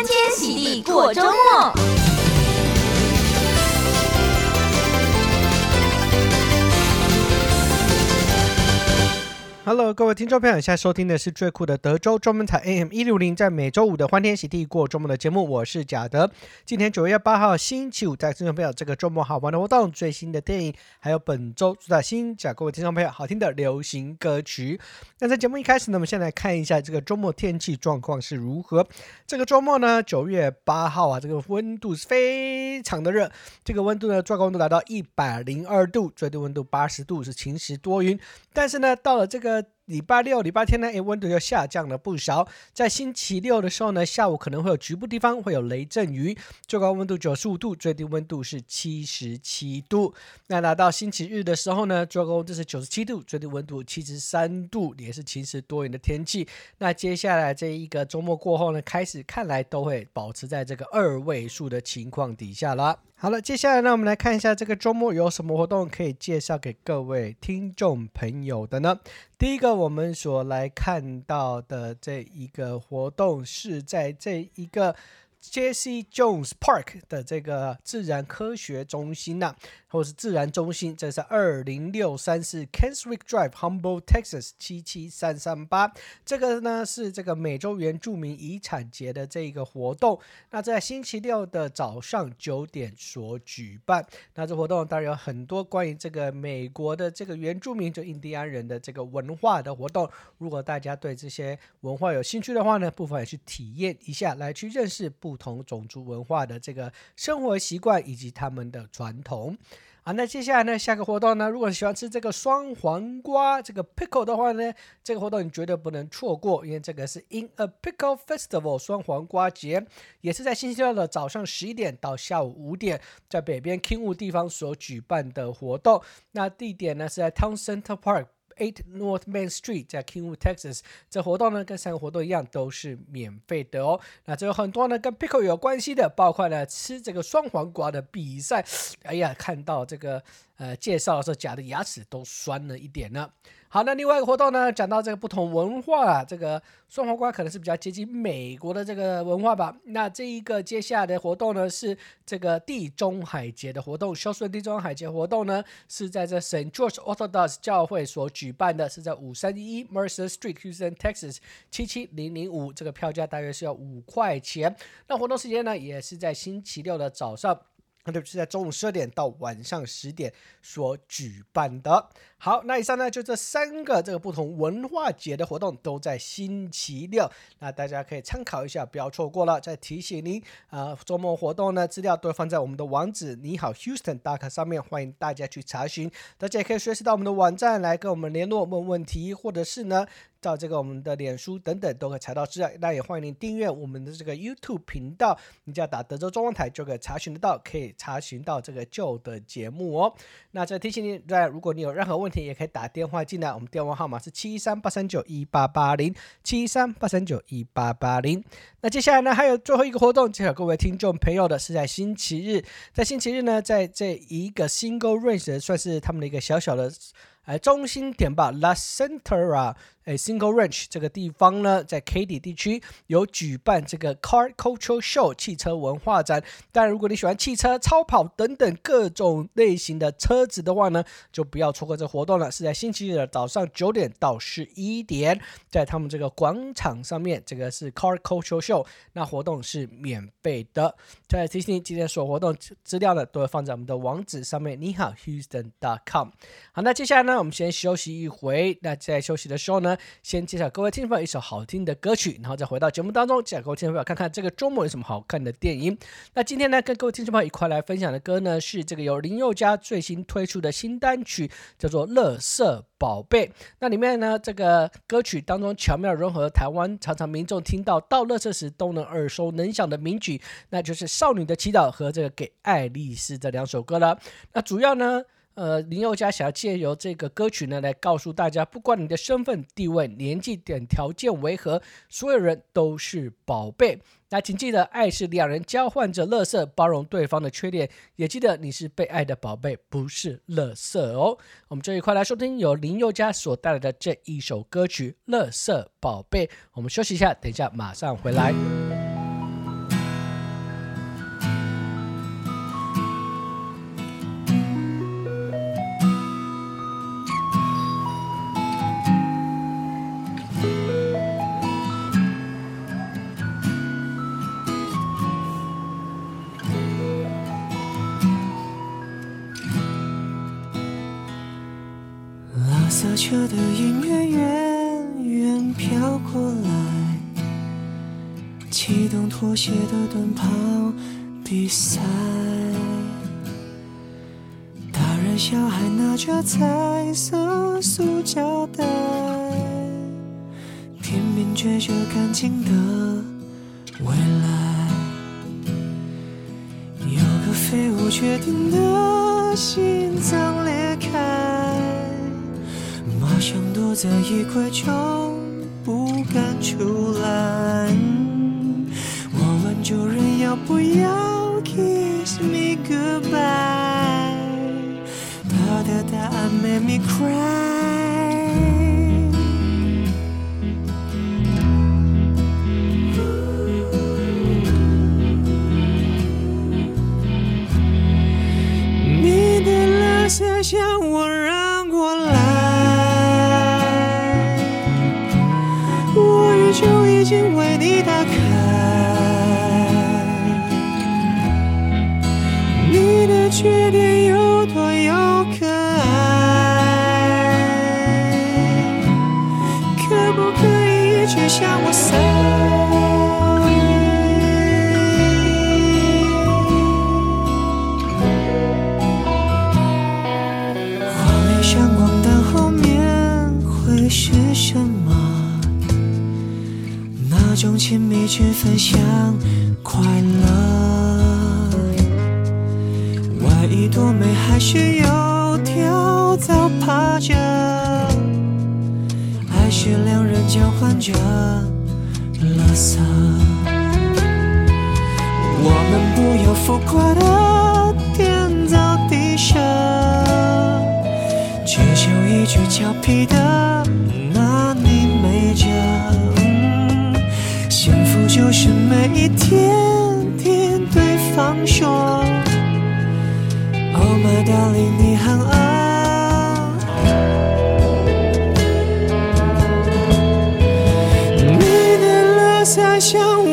欢天喜地过周末。Hello，各位听众朋友，现在收听的是最酷的德州中文台 AM 一六零，在每周五的欢天喜地过周末的节目，我是贾德。今天九月八号星期五，在听众朋友这个周末好玩的活动、最新的电影，还有本周主打新讲各位听众朋友好听的流行歌曲。那在节目一开始呢，我们先来看一下这个周末天气状况是如何。这个周末呢，九月八号啊，这个温度是非常的热，这个温度呢，最高温度达到一百零二度，最低温度八十度，是晴时多云。但是呢，到了这个 그러니까 礼拜六、礼拜天呢，诶，温度又下降了不少。在星期六的时候呢，下午可能会有局部地方会有雷阵雨，最高温度九十五度，最低温度是七十七度。那来到星期日的时候呢，最高温度是九十七度，最低温度七十三度，也是晴时多云的天气。那接下来这一个周末过后呢，开始看来都会保持在这个二位数的情况底下了。好了，接下来呢，我们来看一下这个周末有什么活动可以介绍给各位听众朋友的呢？第一个，我们所来看到的这一个活动是在这一个 Jesse Jones Park 的这个自然科学中心呢、或是自然中心，这是二零六三四 Kenswick Drive，Humboldt, Texas 七七三三八。这个呢是这个美洲原住民遗产节的这一个活动。那在星期六的早上九点所举办。那这活动当然有很多关于这个美国的这个原住民就印第安人的这个文化的活动。如果大家对这些文化有兴趣的话呢，不妨也去体验一下，来去认识不同种族文化的这个生活习惯以及他们的传统。啊，那接下来呢，下个活动呢，如果你喜欢吃这个双黄瓜这个 pickle 的话呢，这个活动你绝对不能错过，因为这个是 In a Pickle Festival 双黄瓜节，也是在星期六的早上十一点到下午五点，在北边 Kingwood 地方所举办的活动。那地点呢是在 Town Center Park。Eight North Main Street 在 Kingwood, Texas。这活动呢，跟三个活动一样，都是免费的哦。那这有很多呢，跟 pickle 有关系的，包括呢吃这个双黄瓜的比赛。哎呀，看到这个呃介绍的时候，假的牙齿都酸了一点呢。好，那另外一个活动呢，讲到这个不同文化啊，这个双黄瓜可能是比较接近美国的这个文化吧。那这一个接下来的活动呢，是这个地中海节的活动。休斯顿地中海节活动呢，是在这 Saint George Orthodox 教会所举办的，是在五三一 Mercer Street，Houston, Texas 七七零零五。这个票价大约是要五块钱。那活动时间呢，也是在星期六的早上。那就是在中午十二点到晚上十点所举办的。好，那以上呢就这三个这个不同文化节的活动都在星期六，那大家可以参考一下，不要错过了。再提醒您，啊、周末活动呢资料都放在我们的网址你好 Houston.com 上面，欢迎大家去查询。大家也可以随时到我们的网站来跟我们联络问问题，或者是呢。到这个我们的脸书等等都可以查到资料，那也欢迎您订阅我们的这个 YouTube 频道，你只要打德州中文台就可以查询得到，可以查询到这个旧的节目哦。那再提醒您，在如果你有任何问题，也可以打电话进来，我们电话号码是七三八三九一八八零七三八三九一八八零。那接下来呢，还有最后一个活动，介绍各位听众朋友的是在星期日，在星期日呢，在这一个 Single Ranch 算是他们的一个小小的。哎，中心点吧，La Centra，哎，Single Ranch 这个地方呢，在 Katy 地区有举办这个 Car Culture Show 汽车文化展。但，如果你喜欢汽车、超跑等等各种类型的车子的话呢，就不要错过这活动了。是在星期日的早上九点到十一点，在他们这个广场上面，这个是 Car Culture Show，那活动是免费的。再提醒你，今天所有活动资料呢，都会放在我们的网址上面，你好，Houston.com。好，那接下来呢？我们先休息一回。那在休息的时候呢，先介绍各位听众朋友一首好听的歌曲，然后再回到节目当中，介绍各位听众朋友看看这个周末有什么好看的电影。那今天呢，跟各位听众朋友一块来分享的歌呢，是这个由林宥嘉最新推出的新单曲，叫做《乐色宝贝》。那里面呢，这个歌曲当中巧妙融合台湾常常民众听到到乐色时都能耳熟能详的名曲，那就是《少女的祈祷》和这个《给爱丽丝》这两首歌了。那主要呢，呃，林宥嘉想要借由这个歌曲呢，来告诉大家，不管你的身份、地位、年纪等条件为何，所有人都是宝贝。那请记得，爱是两人交换着乐色，包容对方的缺点，也记得你是被爱的宝贝，不是乐色哦。我们这一块来收听由林宥嘉所带来的这一首歌曲《乐色宝贝》。我们休息一下，等一下马上回来。彩色塑胶袋，拼命追着感情的未来。有个废物决定的心脏裂开。马上躲在衣柜中，不敢出来。我问主人要不要 kiss me goodbye，made me cry。你的蓝色向我扔过来我。就已经为你打开，你的决定分享快乐，外衣多美，还是有条糟趴着，还是两人交换着垃圾？我们不要浮夸的天造地设，只求一句俏皮的一天听对方说，Oh my darling，你很爱。你的垃圾向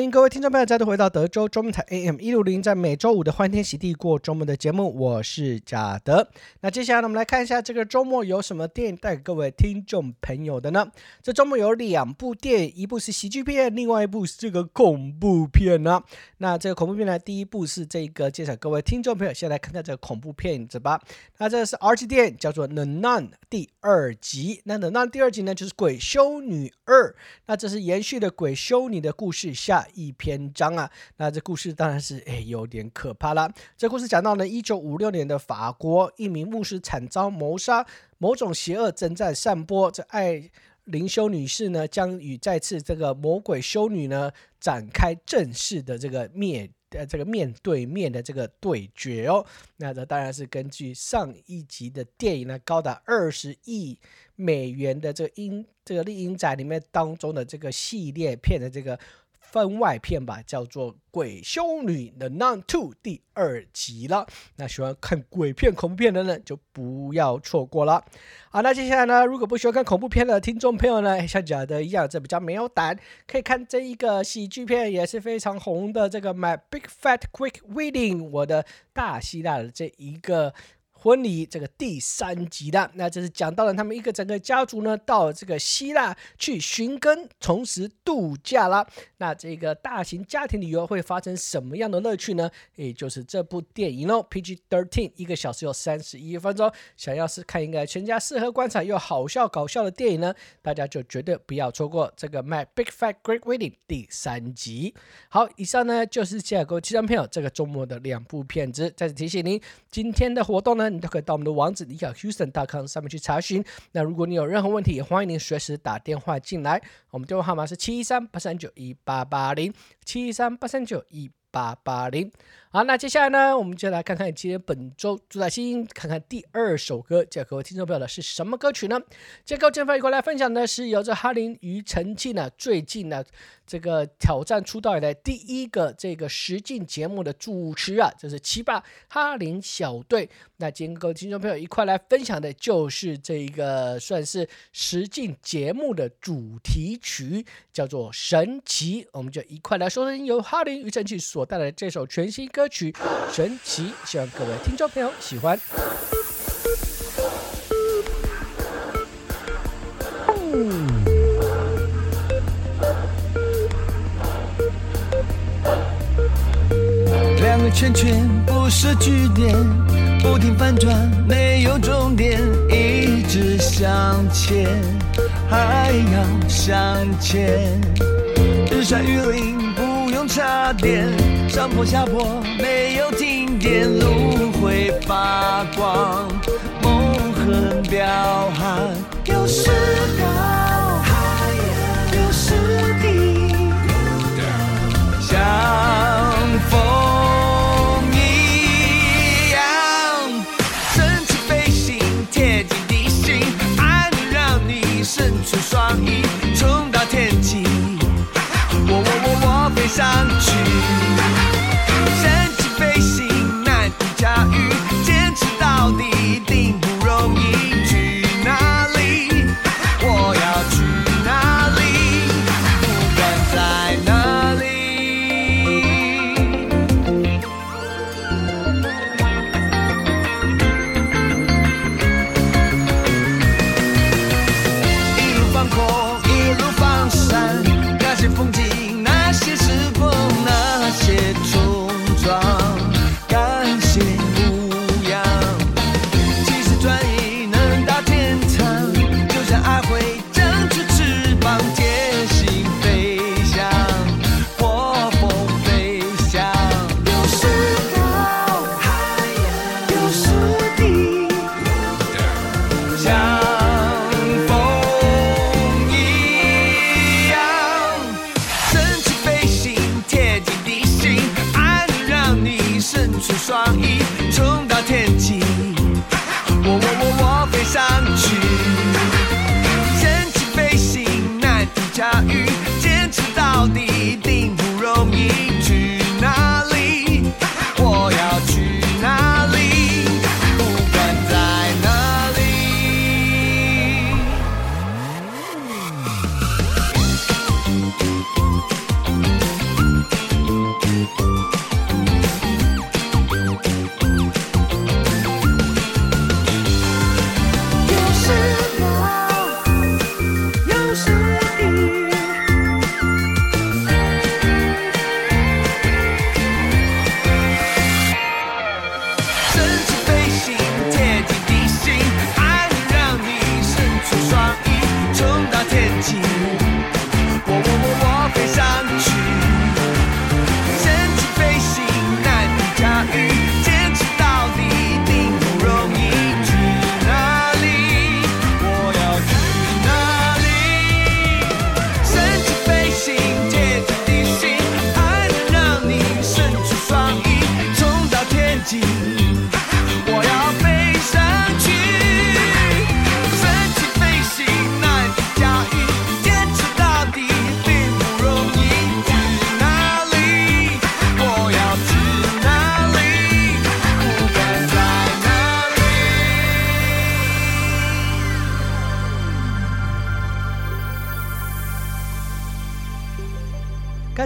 欢迎各位听众朋友再度回到德州中文台 AM 一六零，在每周五的欢天喜地过周末的节目，我是贾德。那接下来呢，我们来看一下这个周末有什么电影带给各位听众朋友的呢？这周末有两部电影，一部是喜剧片，另外一部是这个恐怖片呢、那这个恐怖片呢，第一部是这个介绍各位听众朋友先来看看这个恐怖片子吧。那这是 R 级电影，叫做《The Nun》第二集。那《The Nun》第二集呢，就是《鬼修女二》。那这是延续的《鬼修女》的故事下一篇章啊，那这故事当然是诶有点可怕啦。这故事讲到呢一九五六年的法国，一名牧师惨遭谋杀，某种邪恶正在散播。这艾灵修女士呢，将与再次这个魔鬼修女呢展开正式的这个灭呃这个面对面的这个对决哦。那这当然是根据上一集的电影呢，高达二十亿美元的这个英这个丽英仔里面当中的这个系列片的这个。番外篇吧，叫做《鬼修女的 Non Two》第二集了。那喜欢看鬼片、恐怖片的人就不要错过了。好，那接下来呢，如果不喜欢看恐怖片的听众朋友呢，像假的一样，这比较没有胆，可以看这一个喜剧片，也是非常红的这个《My Big Fat Greek Wedding》，我的大希腊的这一个。婚礼这个第三集的，那这是讲到了他们一个整个家族呢，到这个希腊去寻根，同时度假了。那这个大型家庭旅游会发生什么样的乐趣呢？也就是这部电影哦，PG-13，一个小时有三十一分钟。想要是看一个全家适合观赏又好笑搞笑的电影呢，大家就绝对不要错过这个《My Big Fat Greek Wedding》第三集。好，以上呢就是接下来各位听众朋友这个周末的两部片子。再次提醒您，今天的活动呢。都可以到我们的网址，你叫 Houston.com 上面去查询。那如果你有任何问题，也欢迎您随时打电话进来。我们电话号码是七三八三九一八八零，七三八三九一八八零。好，那接下来呢，我们就来看看今天本周主打新，看看第二首歌，这各位听众朋友的是什么歌曲呢？这个正方一块来分享的是由这哈林庾澄庆呢，最近呢这个挑战出道以来第一个这个实境节目的主持啊，这是七霸哈林小队。那今天各位听众朋友一块来分享的就是这个算是实境节目的主题曲，叫做《神奇》，我们就一块来收听由哈林庾澄庆所带来的这首全新。歌曲《神奇》，希望各位听众朋友喜欢。圈圈不是句点，不停反转，没有终点，一直向前，还要向前，日晒雨淋不用插电。上坡下坡没有停点，路会发光，梦很彪悍，有时高，有时低，下双翼，冲到天际，我我我我飞上去。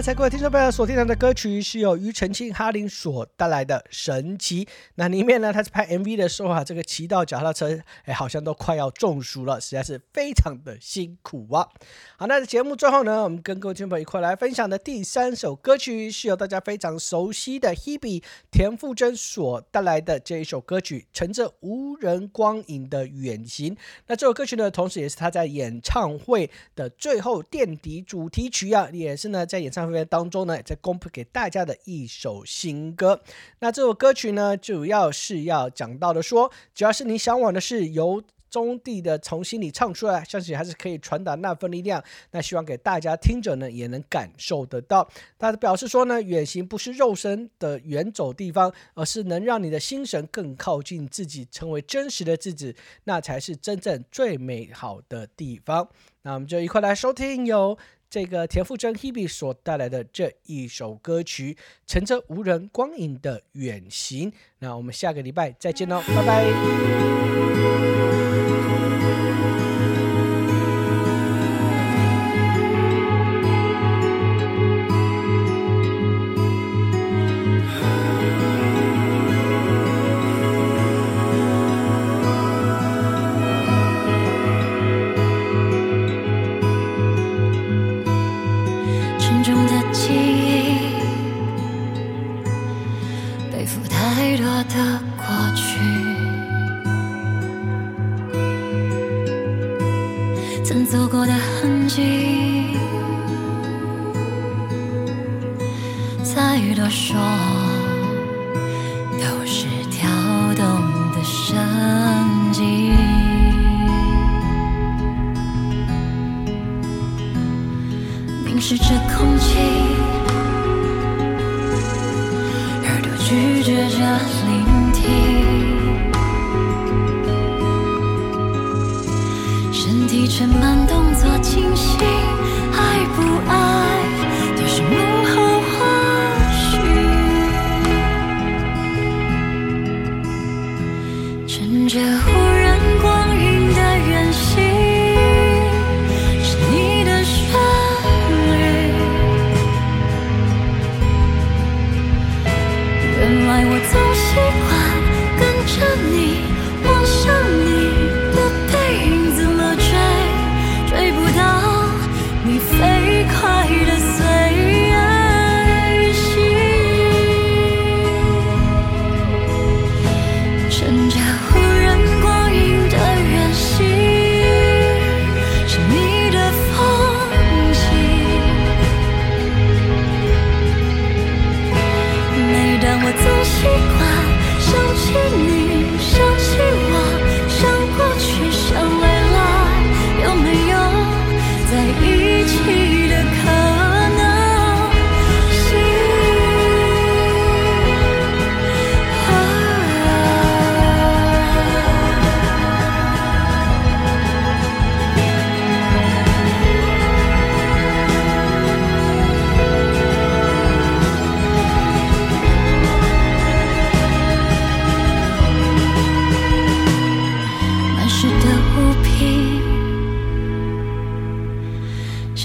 才各位听众朋友所听到的歌曲是由庾澄庆、哈林所带来的《神奇》。那里面呢，他在拍 MV 的时候啊，这个骑到脚踏车，哎，好像都快要中暑了，实在是非常的辛苦啊。好，那节目最后呢，我们跟各位听众朋友一块来分享的第三首歌曲，是由大家非常熟悉的 Hebe 田馥甄所带来的这一首歌曲《乘着无人光影的远行》。那这首歌曲呢，同时也是他在演唱会的最后垫底主题曲啊，也是呢在演唱会。当中呢，在公布给大家的一首新歌。那这首歌曲呢，主要是要讲到的说，只要是你向往的事，由中地的从心里唱出来，相信还是可以传达那份力量。那希望给大家听者呢，也能感受得到。他表示说呢，远行不是肉身的远走地方，而是能让你的心神更靠近自己，成为真实的自己，那才是真正最美好的地方。那我们就一块来收听由。这个田馥甄 Hebe 所带来的这一首歌曲《乘着无人光影的远行》，那我们下个礼拜再见喽，拜拜。的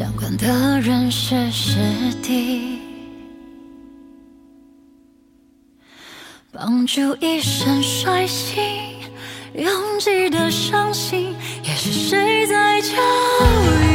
相关的人事实地，帮助一身衰心，拥挤的伤心，也是谁在教育？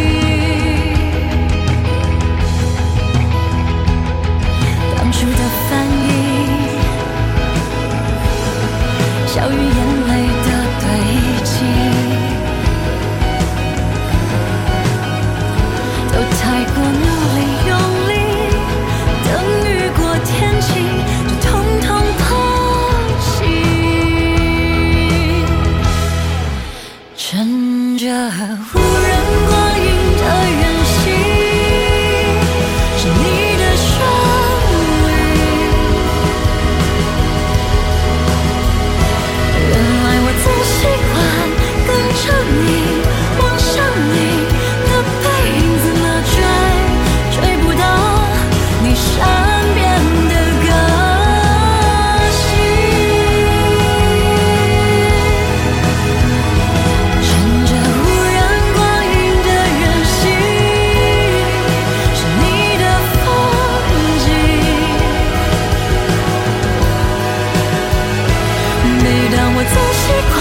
secret